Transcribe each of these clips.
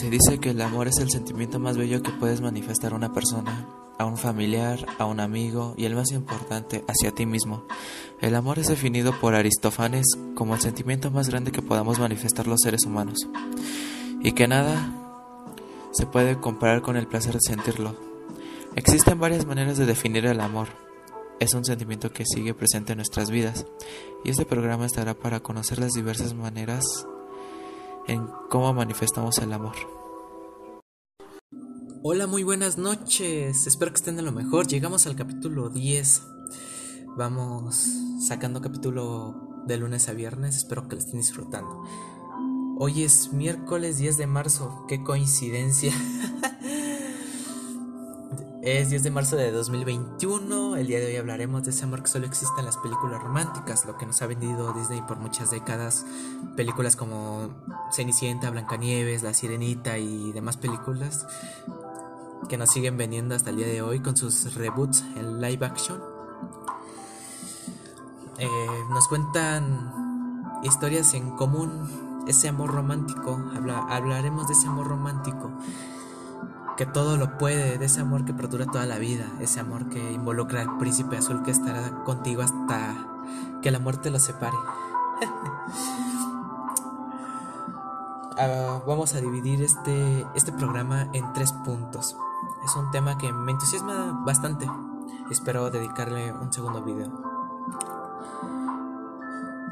Se dice que el amor es el sentimiento más bello que puedes manifestar a una persona, a un familiar, a un amigo y el más importante, hacia ti mismo. El amor es definido por Aristófanes como el sentimiento más grande que podamos manifestar los seres humanos y que nada se puede comparar con el placer de sentirlo. Existen varias maneras de definir el amor. Es un sentimiento que sigue presente en nuestras vidas y este programa estará para conocer las diversas maneras en cómo manifestamos el amor. Hola, muy buenas noches. Espero que estén de lo mejor. Llegamos al capítulo 10. Vamos sacando capítulo de lunes a viernes. Espero que lo estén disfrutando. Hoy es miércoles 10 de marzo. Qué coincidencia. Es 10 de marzo de 2021. El día de hoy hablaremos de ese amor que solo existe en las películas románticas, lo que nos ha vendido Disney por muchas décadas. Películas como Cenicienta, Blancanieves, La Sirenita y demás películas que nos siguen vendiendo hasta el día de hoy con sus reboots en live action. Eh, nos cuentan historias en común, ese amor romántico. hablaremos de ese amor romántico que todo lo puede, de ese amor que perdura toda la vida, ese amor que involucra al príncipe azul que estará contigo hasta que la muerte lo separe. Ah, vamos a dividir este, este programa en tres puntos. Es un tema que me entusiasma bastante. Espero dedicarle un segundo video.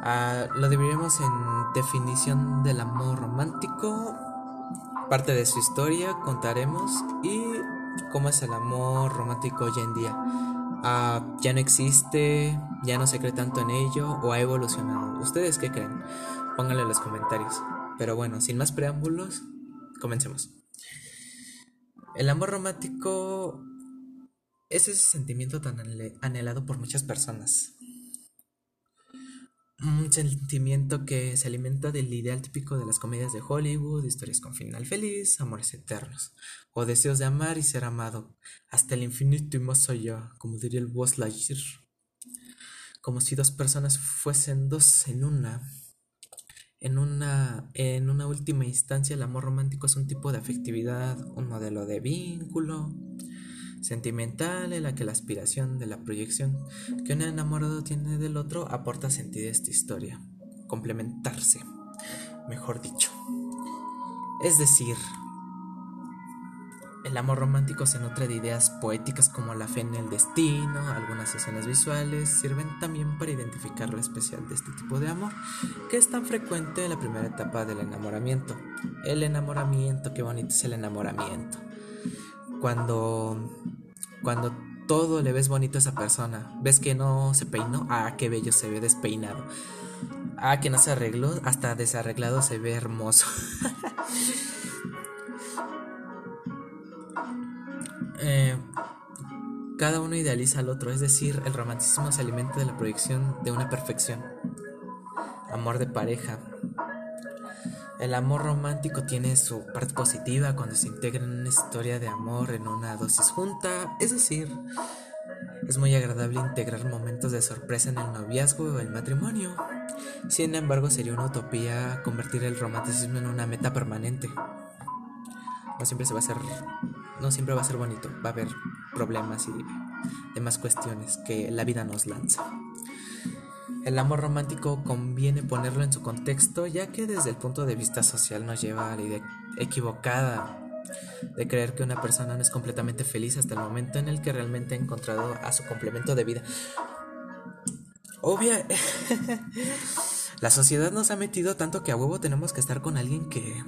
Ah, lo dividiremos en definición del amor romántico, parte de su historia contaremos y cómo es el amor romántico hoy en día. Ah, ya no existe, ya no se cree tanto en ello o ha evolucionado. ¿Ustedes qué creen? Pónganlo en los comentarios. Pero bueno, sin más preámbulos, comencemos. El amor romántico es ese sentimiento tan anhelado por muchas personas un sentimiento que se alimenta del ideal típico de las comedias de Hollywood, historias con final feliz, amores eternos, o deseos de amar y ser amado, hasta el infinito y más allá, como diría el Buzz Lightyear. Como si dos personas fuesen dos en una. En una, en una última instancia, el amor romántico es un tipo de afectividad, un modelo de vínculo, sentimental en la que la aspiración de la proyección que un enamorado tiene del otro aporta sentido a esta historia, complementarse, mejor dicho. Es decir, el amor romántico se nutre de ideas poéticas como la fe en el destino, algunas escenas visuales sirven también para identificar lo especial de este tipo de amor, que es tan frecuente en la primera etapa del enamoramiento. El enamoramiento, qué bonito es el enamoramiento cuando, cuando todo le ves bonito a esa persona. Ves que no se peinó, ah, qué bello se ve despeinado. Ah, que no se arregló, hasta desarreglado se ve hermoso. Eh, cada uno idealiza al otro, es decir, el romanticismo se alimenta de la proyección de una perfección. Amor de pareja, el amor romántico tiene su parte positiva cuando se integra en una historia de amor en una dosis junta, es decir, es muy agradable integrar momentos de sorpresa en el noviazgo o el matrimonio. Sin embargo, sería una utopía convertir el romanticismo en una meta permanente. No siempre se va a hacer no siempre va a ser bonito, va a haber problemas y demás cuestiones que la vida nos lanza. El amor romántico conviene ponerlo en su contexto ya que desde el punto de vista social nos lleva a la idea equivocada de creer que una persona no es completamente feliz hasta el momento en el que realmente ha encontrado a su complemento de vida. Obvia, la sociedad nos ha metido tanto que a huevo tenemos que estar con alguien que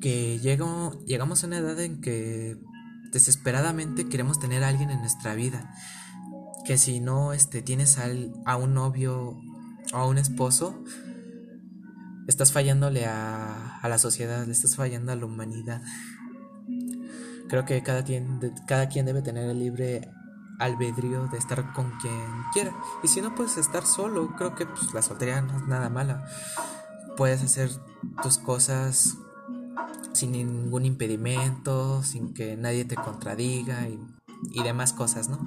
que llegamos a una edad en que desesperadamente queremos tener a alguien en nuestra vida que si no este, tienes a un novio o a un esposo, estás fallándole a, la sociedad, le estás fallando a la humanidad. Creo que cada quien, cada quien debe tener el libre albedrío de estar con quien quiera. Y si no puedes estar solo, creo que pues, la soltería no es nada mala. Puedes hacer tus cosas sin ningún impedimento, sin que nadie te contradiga y, y demás cosas, ¿no?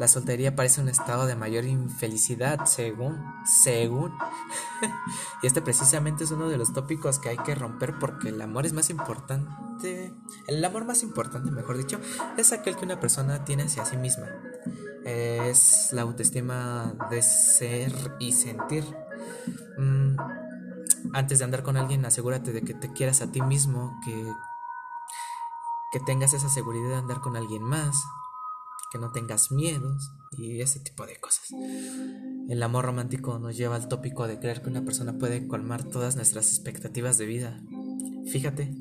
La soltería parece un estado de mayor infelicidad, según, según. y este precisamente es uno de los tópicos que hay que romper porque el amor es más importante. El amor más importante, mejor dicho, es aquel que una persona tiene hacia sí misma. Es la autoestima de ser y sentir. Mm, antes de andar con alguien, asegúrate de que te quieras a ti mismo, que, que tengas esa seguridad de andar con alguien más que no tengas miedos y ese tipo de cosas. El amor romántico nos lleva al tópico de creer que una persona puede colmar todas nuestras expectativas de vida. Fíjate.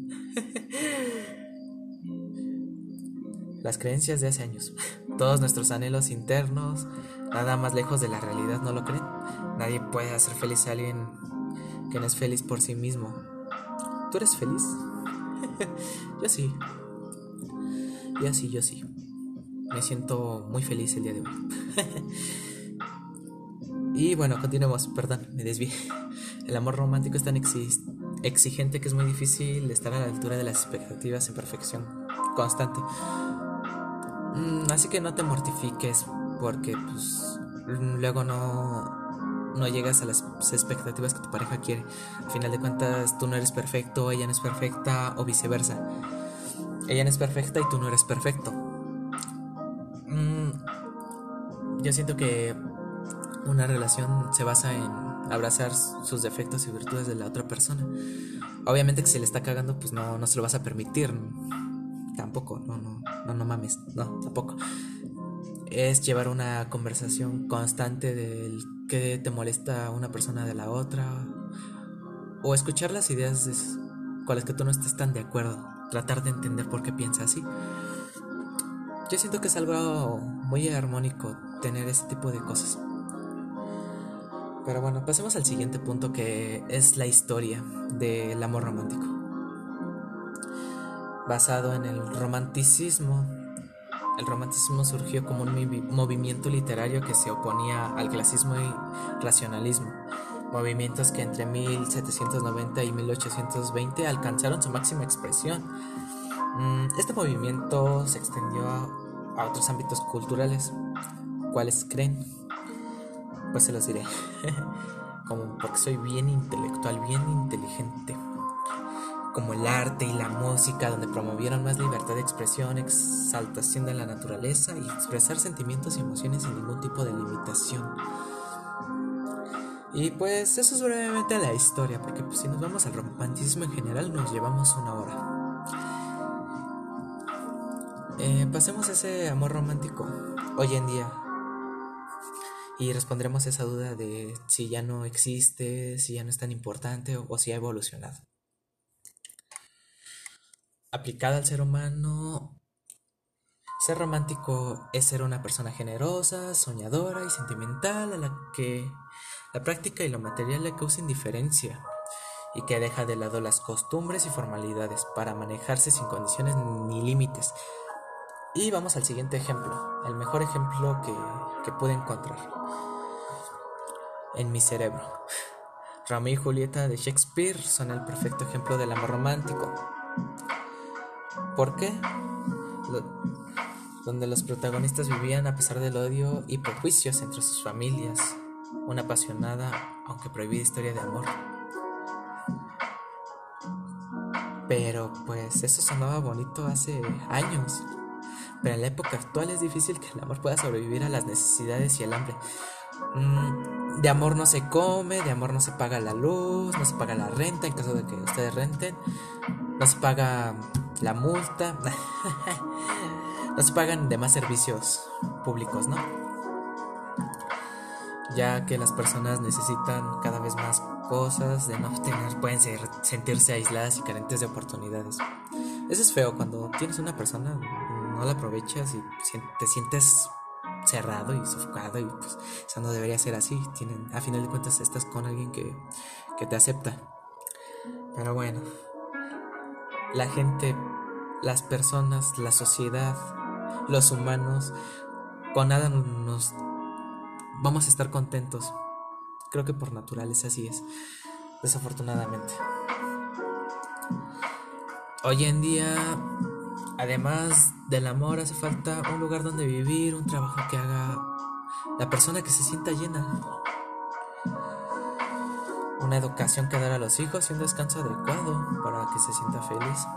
Las creencias de hace años. Todos nuestros anhelos internos, nada más lejos de la realidad, ¿no lo creen? Nadie puede hacer feliz a alguien que no es feliz por sí mismo. ¿Tú eres feliz? yo sí. Yo sí, yo sí. Me siento muy feliz el día de hoy. y bueno, continuemos, perdón, me desvié. El amor romántico es tan exigente que es muy difícil estar a la altura de las expectativas en perfección constante. Mm, así que no te mortifiques porque pues luego no, no llegas a las expectativas que tu pareja quiere. Al final de cuentas tú no eres perfecto, ella no es perfecta o viceversa. Ella no es perfecta y tú no eres perfecto. Yo siento que una relación se basa en abrazar sus defectos y virtudes de la otra persona. Obviamente que si le está cagando, pues no, no se lo vas a permitir. Tampoco, no, no, no, no mames, no, tampoco. Es llevar una conversación constante del que te molesta una persona de la otra. O escuchar las ideas de cuales que tú no estés tan de acuerdo. Tratar de entender por qué piensa así. Yo siento que es algo muy armónico tener ese tipo de cosas. Pero bueno, pasemos al siguiente punto que es la historia del amor romántico. Basado en el romanticismo, el romanticismo surgió como un movimiento literario que se oponía al clasismo y racionalismo, movimientos que entre 1790 y 1820 alcanzaron su máxima expresión Mm, este movimiento se extendió a, otros ámbitos culturales. ¿Cuáles creen? Pues se los diré. Como porque soy bien intelectual, bien inteligente. Como el arte y la música, donde promovieron más libertad de expresión, exaltación de la naturaleza y expresar sentimientos y emociones sin ningún tipo de limitación. Y pues eso es brevemente la historia, porque pues, si nos vamos al romanticismo en general nos llevamos una hora. Eh, pasemos ese amor romántico hoy en día y respondremos esa duda de si ya no existe, si ya no es tan importante o, si ha evolucionado. Aplicada al ser humano, ser romántico es ser una persona generosa, soñadora y sentimental a la que la práctica y lo material le causa indiferencia y que deja de lado las costumbres y formalidades para manejarse sin condiciones ni límites y vamos al siguiente ejemplo, el mejor ejemplo que, que pude encontrar en mi cerebro. Romeo y Julieta de Shakespeare son el perfecto ejemplo del amor romántico. ¿Por qué? donde los protagonistas vivían a pesar del odio y prejuicios entre sus familias, una apasionada, aunque prohibida historia de amor. Pero pues eso sonaba bonito hace años. Pero en la época actual es difícil que el amor pueda sobrevivir a las necesidades y el hambre. Mm, de amor no se come, de amor no se paga la luz, no se paga la renta en caso de que ustedes renten, no se paga la multa, no se pagan demás servicios públicos, ¿no? Ya que las personas necesitan cada vez más cosas de no tener, pueden sentirse aisladas y carentes de oportunidades. Eso es feo cuando tienes una persona no la aprovechas y te sientes cerrado y sofocado y pues eso no debería ser así. Tienen, a final de cuentas estás con alguien que, que te acepta. Pero bueno, la gente, las personas, la sociedad, los humanos, con nada nos vamos a estar contentos. Creo que por naturaleza así es, desafortunadamente. Hoy en día Además del amor hace falta un lugar donde vivir, un trabajo que haga la persona que se sienta llena. Una educación que dar a los hijos y un descanso adecuado para que se sienta feliz.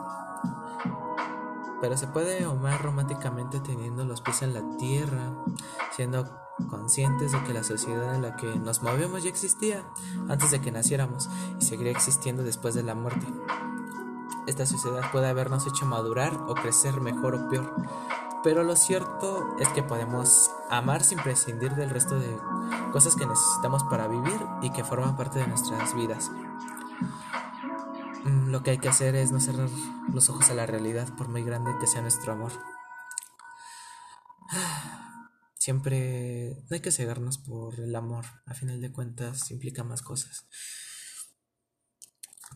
Pero se puede amar románticamente teniendo los pies en la tierra, siendo conscientes de que la sociedad en la que nos movemos ya existía antes de que naciéramos y seguiría existiendo después de la muerte. Esta sociedad puede habernos hecho madurar o crecer mejor o peor, pero lo cierto es que podemos amar sin prescindir del resto de cosas que necesitamos para vivir y que forman parte de nuestras vidas. Mm, lo que hay que hacer es no cerrar los ojos a la realidad por muy grande que sea nuestro amor. Siempre no hay que cegarnos por el amor, a final de cuentas implica más cosas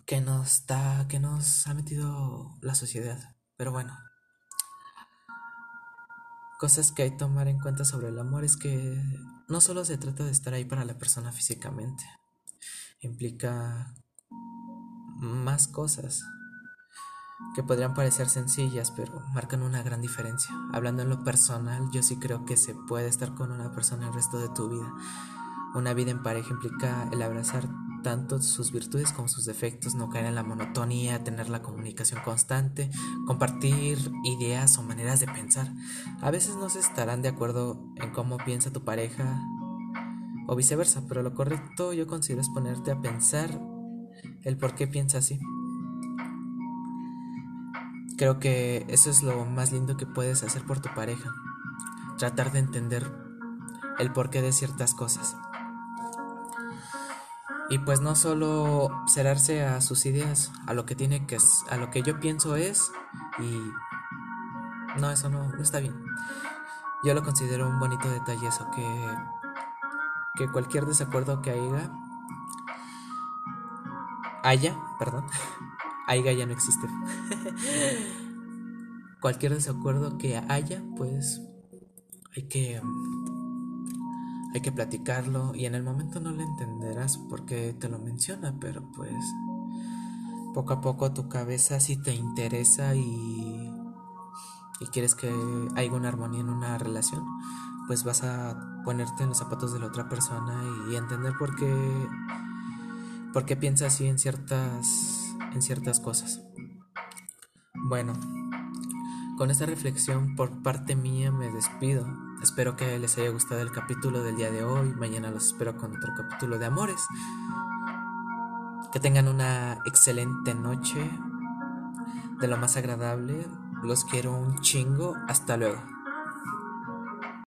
que nos da, que nos ha metido la sociedad. Pero bueno, cosas que hay que tomar en cuenta sobre el amor es que no solo se trata de estar ahí para la persona físicamente, implica más cosas que podrían parecer sencillas, pero marcan una gran diferencia. Hablando en lo personal, yo sí creo que se puede estar con una persona el resto de tu vida. Una vida en pareja implica el abrazar tanto sus virtudes como sus defectos, no caer en la monotonía, tener la comunicación constante, compartir ideas o maneras de pensar. A veces no se estarán de acuerdo en cómo piensa tu pareja o viceversa, pero lo correcto yo considero es ponerte a pensar el por qué piensa así. Creo que eso es lo más lindo que puedes hacer por tu pareja. Tratar de entender el porqué de ciertas cosas. Y pues no solo cerrarse a sus ideas, a lo que tiene que a lo que yo pienso es y no eso no, no está bien. Yo lo considero un bonito detalle eso que que cualquier desacuerdo que haya haya, perdón, haya ya no existe. cualquier desacuerdo que haya, pues hay que hay que platicarlo y en el momento no lo entenderás porque te lo menciona, pero pues poco a poco tu cabeza si te interesa y, y quieres que haya una armonía en una relación, pues vas a ponerte en los zapatos de la otra persona y entender por qué por qué piensa así en ciertas en ciertas cosas. Bueno, con esta reflexión por parte mía me despido. Espero que les haya gustado el capítulo del día de hoy. Mañana los espero con otro capítulo de Amores. Que tengan una excelente noche. De lo más agradable. Los quiero un chingo. Hasta luego.